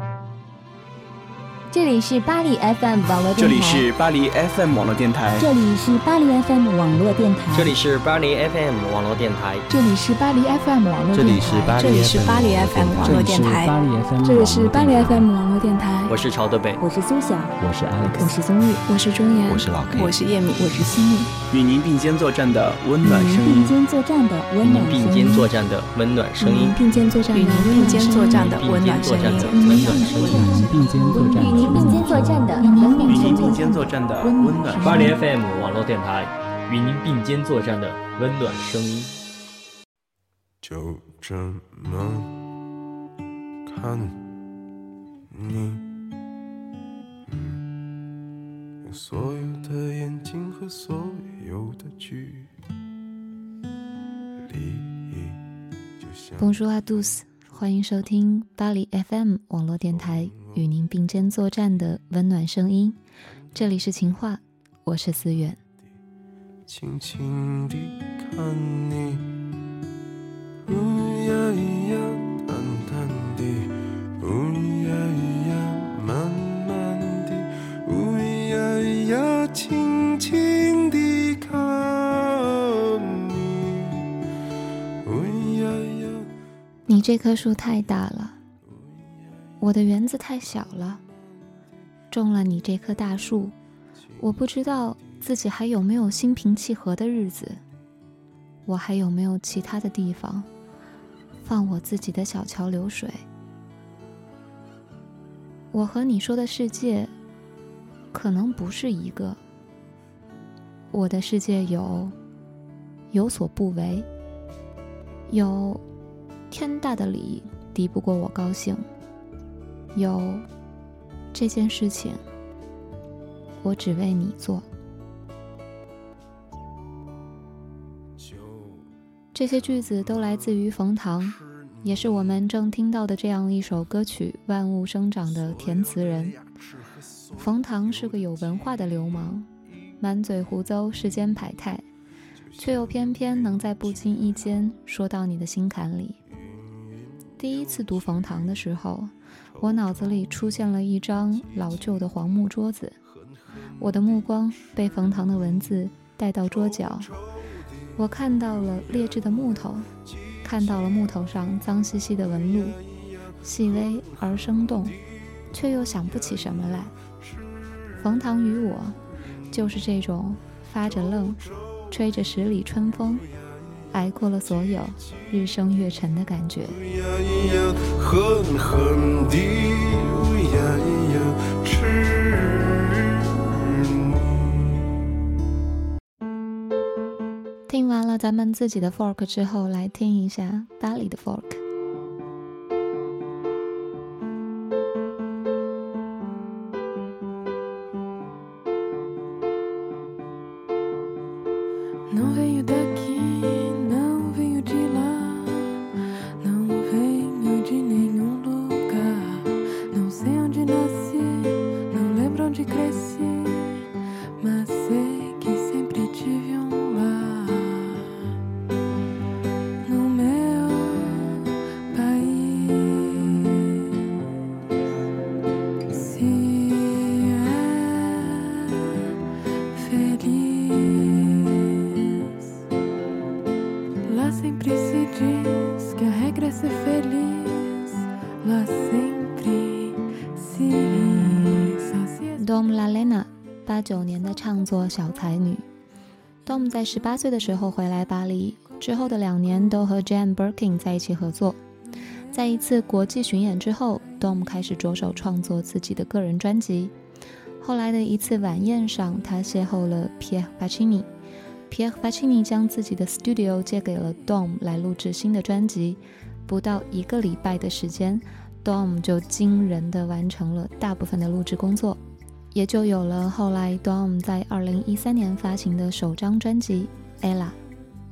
Thank you. 这里是巴黎 FM 网络电台。这里是巴黎 FM 网络电台。这里是巴黎 FM 网络电台。这里是巴黎 FM 网络电台。这里是巴黎 FM 网络电台。这里是巴黎 FM 网络电台。这里是巴黎 FM 网络电台。我是朝德北，我是苏晓，我是 Alex，我是宗玉，我是钟岩，我是老 K，我是叶敏，我是西米。与您并肩作战的温暖声音。并肩作战的温暖声音。并肩作战的温暖声音。并肩作战的并肩作战的温暖声音。温暖声音。并肩作战。与您并肩作战的。与您并肩作战的温暖。巴黎 FM 网络电台，与您并肩作战的温暖声音。就这么看你，所有的眼睛和所有的距离。Bonjour à tous，欢迎收听巴黎 FM 网络电台。与您并肩作战的温暖声音，这里是情话，我是思远。轻轻地看你，呜呀呀，淡淡的，呜呀呀，慢慢的，呜呀呀，轻轻地看你，呜呀呀。你这棵树太大了。我的园子太小了，种了你这棵大树，我不知道自己还有没有心平气和的日子，我还有没有其他的地方放我自己的小桥流水？我和你说的世界，可能不是一个。我的世界有有所不为，有天大的理敌不过我高兴。有这件事情，我只为你做。这些句子都来自于冯唐，也是我们正听到的这样一首歌曲《万物生长》的填词人。冯唐是个有文化的流氓，满嘴胡诌，世间百态，却又偏偏能在不经意间说到你的心坎里。第一次读冯唐的时候。我脑子里出现了一张老旧的黄木桌子，我的目光被冯唐的文字带到桌角，我看到了劣质的木头，看到了木头上脏兮兮的纹路，细微而生动，却又想不起什么来。冯唐与我，就是这种发着愣，吹着十里春风。挨过了所有日升月沉的感觉。听完了咱们自己的 fork 之后，来听一下巴黎的 fork。Dom La Lena，八九年的唱作小才女。Dom 在十八岁的时候回来巴黎，之后的两年都和 Jan Birkin 在一起合作。在一次国际巡演之后，Dom 开始着手创作自己的个人专辑。后来的一次晚宴上，他邂逅了 Pierre Faccini。Pierre Faccini 将自己的 studio 借给了 Dom 来录制新的专辑。不到一个礼拜的时间，Dom 就惊人的完成了大部分的录制工作。也就有了后来 Dom 在二零一三年发行的首张专辑《Ella》。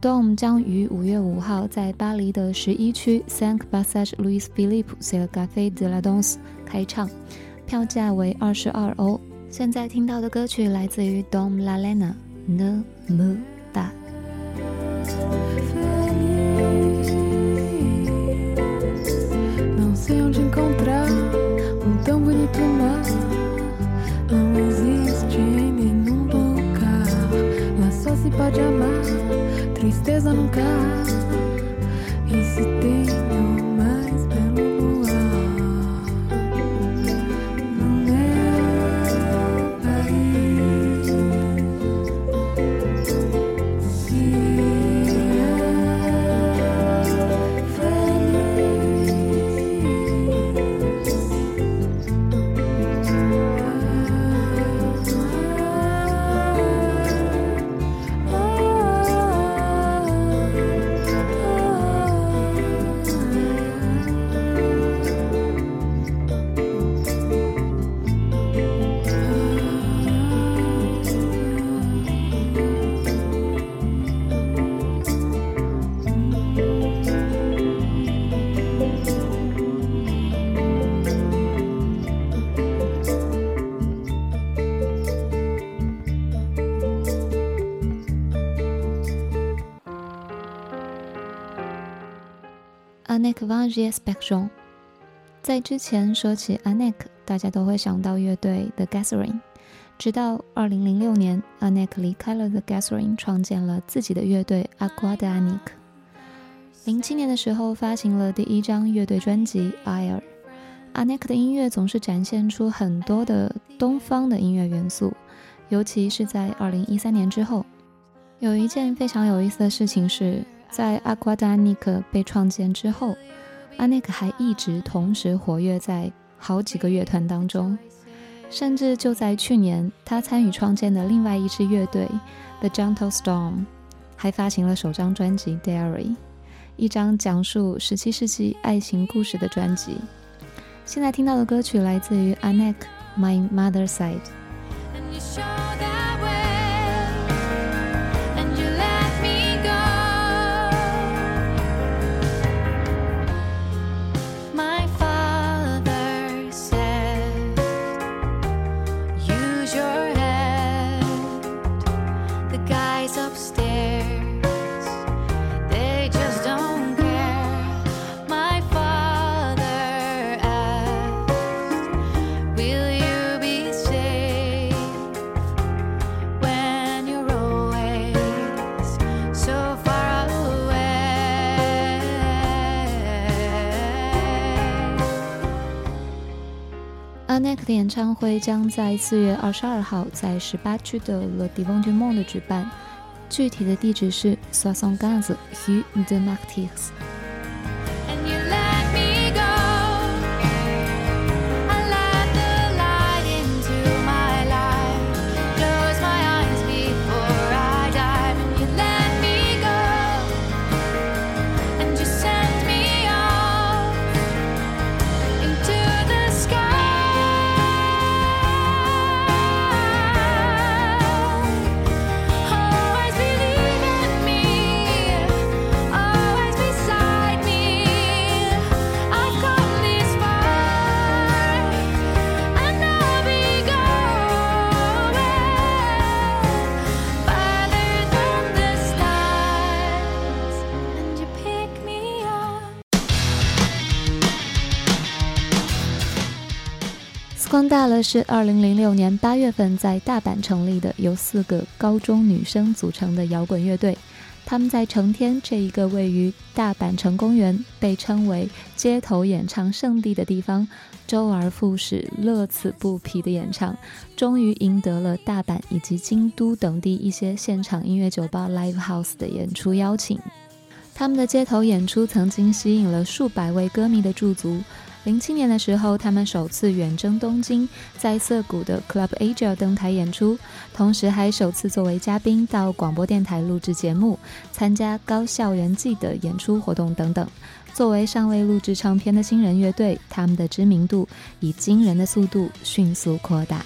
Dom 将于五月五号在巴黎的十一区 Cinq Passage Louis Philippe c'est le Café de la Danse 开唱，票价为二十二欧。现在听到的歌曲来自于 Dom La Lena，《Ne me da》。certeza nunca há em. Anek van j e Spectrum，在之前说起 Anek，大家都会想到乐队 The Gathering。直到2006年，Anek 离开了 The Gathering，创建了自己的乐队 Aqua de Anek。07年的时候，发行了第一张乐队专辑《Air》。Anek 的音乐总是展现出很多的东方的音乐元素，尤其是在2013年之后，有一件非常有意思的事情是。在阿瓜达尼克被创建之后，阿尼克还一直同时活跃在好几个乐团当中，甚至就在去年，他参与创建的另外一支乐队 The Gentle Storm 还发行了首张专辑《Diary》，一张讲述17世纪爱情故事的专辑。现在听到的歌曲来自于 Anek My Mother's Side。Neck 的演唱会将在四月二十二号在十八区的 Le Divan du Monde 举办，具体的地址是 Soissons rue de Martyrs。这是二零零六年八月份在大阪成立的，由四个高中女生组成的摇滚乐队。他们在成天这一个位于大阪城公园、被称为街头演唱圣地的地方，周而复始、乐此不疲的演唱，终于赢得了大阪以及京都等地一些现场音乐酒吧 （live house） 的演出邀请。他们的街头演出曾经吸引了数百位歌迷的驻足。零七年的时候，他们首次远征东京，在涩谷的 Club Asia 登台演出，同时还首次作为嘉宾到广播电台录制节目，参加高校园季的演出活动等等。作为尚未录制唱片的新人乐队，他们的知名度以惊人的速度迅速扩大。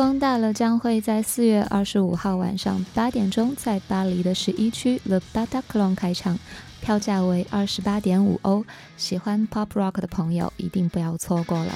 光大了将会在四月二十五号晚上八点钟在巴黎的十一区 The Bataclan 开场，票价为二十八点五欧。喜欢 Pop Rock 的朋友一定不要错过了。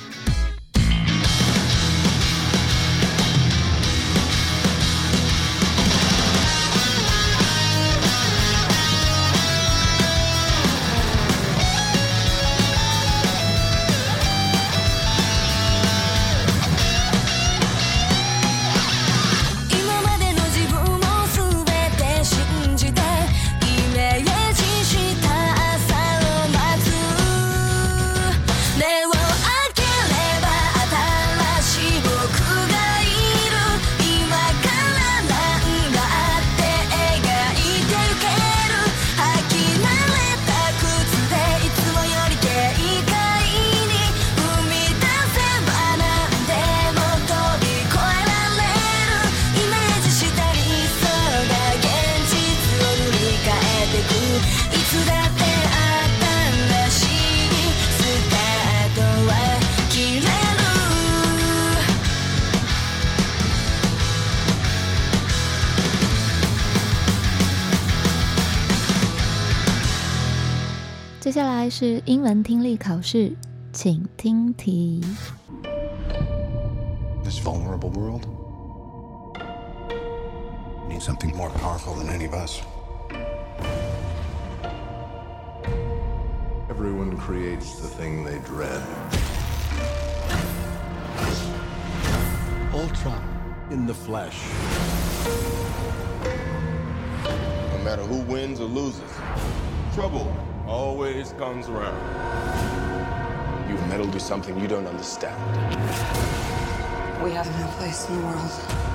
下来是英文听力考试，请听题。This vulnerable world needs something more powerful than any of us. Everyone creates the thing they dread. Ultron in the flesh. No matter who wins or loses, trouble always comes around. You've meddled with something you don't understand. We have no place in the world.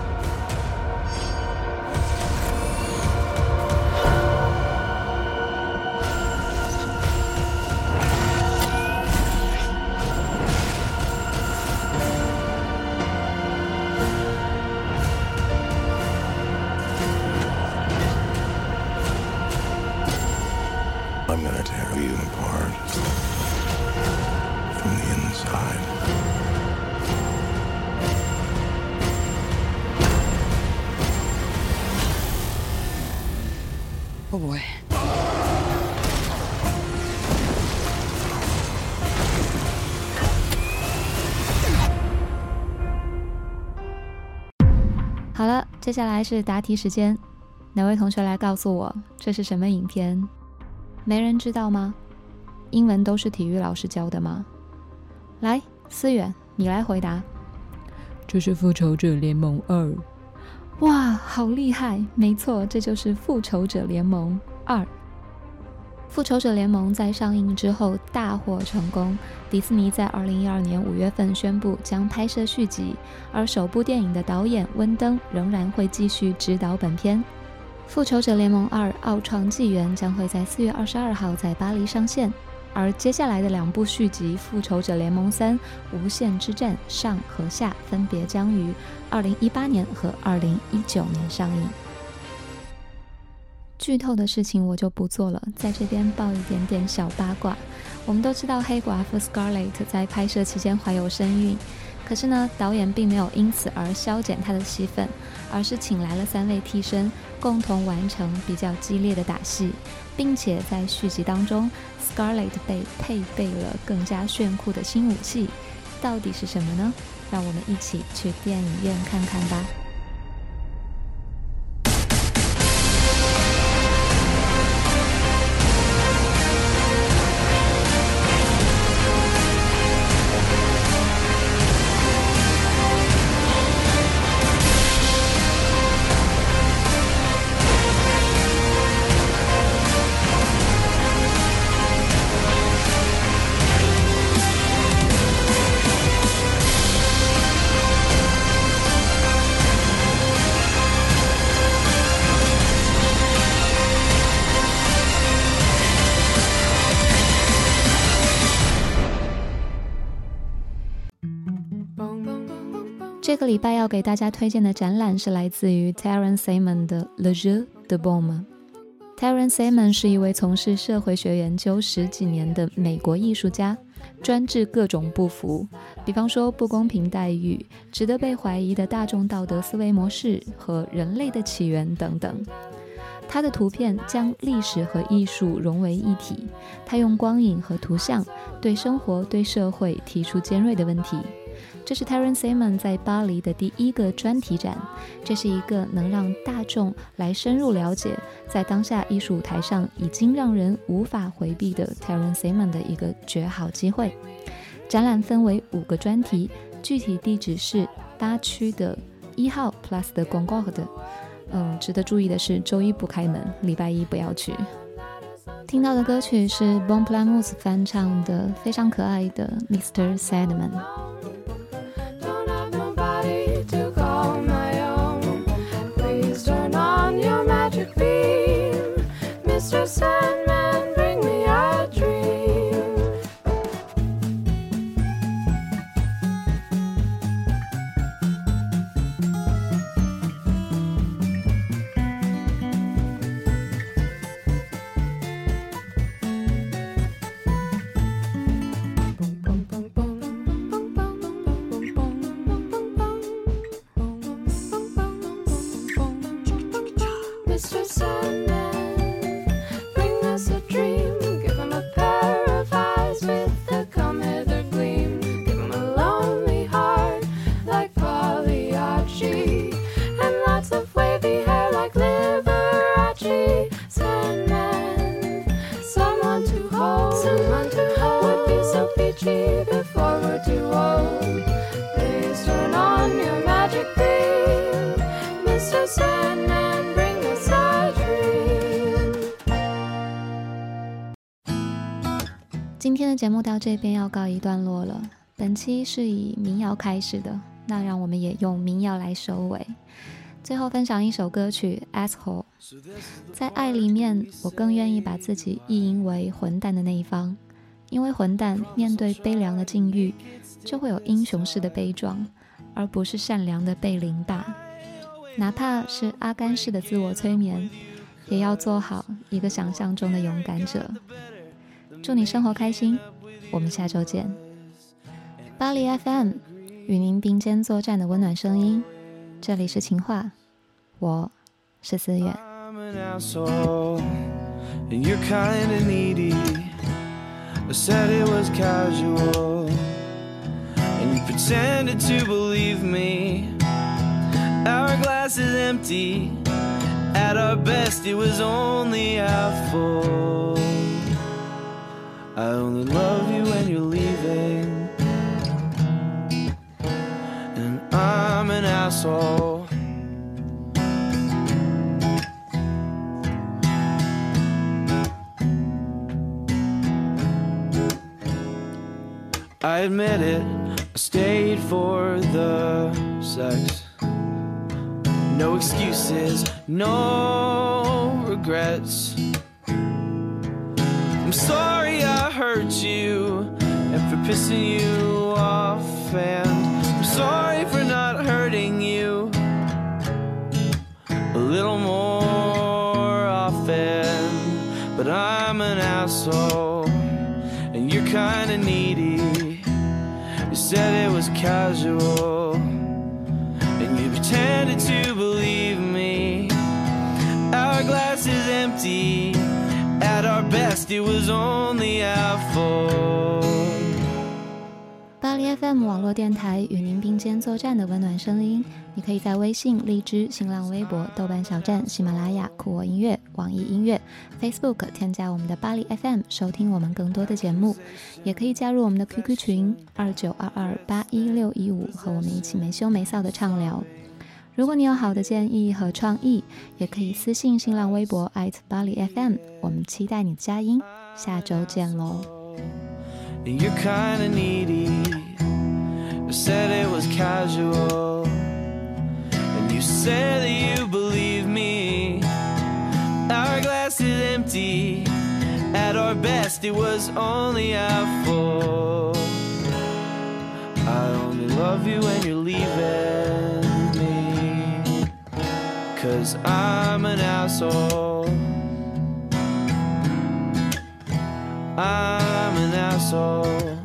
Oh boy. 好了，接下来是答题时间，哪位同学来告诉我这是什么影片？没人知道吗？英文都是体育老师教的吗？来，思远，你来回答。这是《复仇者联盟二》。哇，好厉害！没错，这就是《复仇者联盟二》。《复仇者联盟》在上映之后大获成功，迪士尼在二零一二年五月份宣布将拍摄续集，而首部电影的导演温登仍然会继续执导本片。《复仇者联盟二：奥创纪元》将会在四月二十二号在巴黎上线，而接下来的两部续集《复仇者联盟三：无限之战》上和下分别将于二零一八年和二零一九年上映。剧透的事情我就不做了，在这边爆一点点小八卦。我们都知道黑寡妇 Scarlett 在拍摄期间怀有身孕，可是呢，导演并没有因此而削减他的戏份，而是请来了三位替身，共同完成比较激烈的打戏，并且在续集当中，Scarlett 被配备了更加炫酷的新武器，到底是什么呢？让我们一起去电影院看看吧。这个礼拜要给大家推荐的展览是来自于 Terence Simon 的《Le Jeu de Bombe》。Terence Simon 是一位从事社会学研究十几年的美国艺术家，专治各种不服，比方说不公平待遇、值得被怀疑的大众道德思维模式和人类的起源等等。他的图片将历史和艺术融为一体，他用光影和图像对生活、对社会提出尖锐的问题。这是 Terence Simon 在巴黎的第一个专题展，这是一个能让大众来深入了解在当下艺术舞台上已经让人无法回避的 Terence Simon 的一个绝好机会。展览分为五个专题，具体地址是八区的一号 Plus 的广告的。嗯，值得注意的是，周一不开门，礼拜一不要去。听到的歌曲是 Bon p l a m o s 翻唱的，非常可爱的 Mr. Sadman。天节目到这边要告一段落了。本期是以民谣开始的，那让我们也用民谣来收尾。最后分享一首歌曲《Asshole》。在爱里面，我更愿意把自己意淫为混蛋的那一方，因为混蛋面对悲凉的境遇，就会有英雄式的悲壮，而不是善良的被凌霸。哪怕是阿甘式的自我催眠，也要做好一个想象中的勇敢者。祝你生活开心，我们下周见。巴黎 FM 与您并肩作战的温暖声音，这里是情话，我是思远。I only love you when you're leaving. And I'm an asshole. I admit it, I stayed for the sex. No excuses, no regrets. Pissing you off, and I'm sorry for not hurting you a little more often. But I'm an asshole, and you're kinda needy. You said it was casual, and you pretended to believe me. Our glass is empty at our best, it was only fault. 巴黎 FM 网络电台与您并肩作战的温暖声音，你可以在微信、荔枝、新浪微博、豆瓣小站、喜马拉雅、酷我音乐、网易音乐、Facebook 添加我们的巴黎 FM 收听我们更多的节目，也可以加入我们的 QQ 群二九二二八一六一五，和我们一起没羞没臊的畅聊。如果你有好的建议和创意，也可以私信新浪微博巴黎 FM，我们期待你的佳音。下周见喽。You said it was casual. And you said that you believe me. Our glass is empty. At our best, it was only a fault. I only love you when you're leaving me. Cause I'm an asshole. I'm an asshole.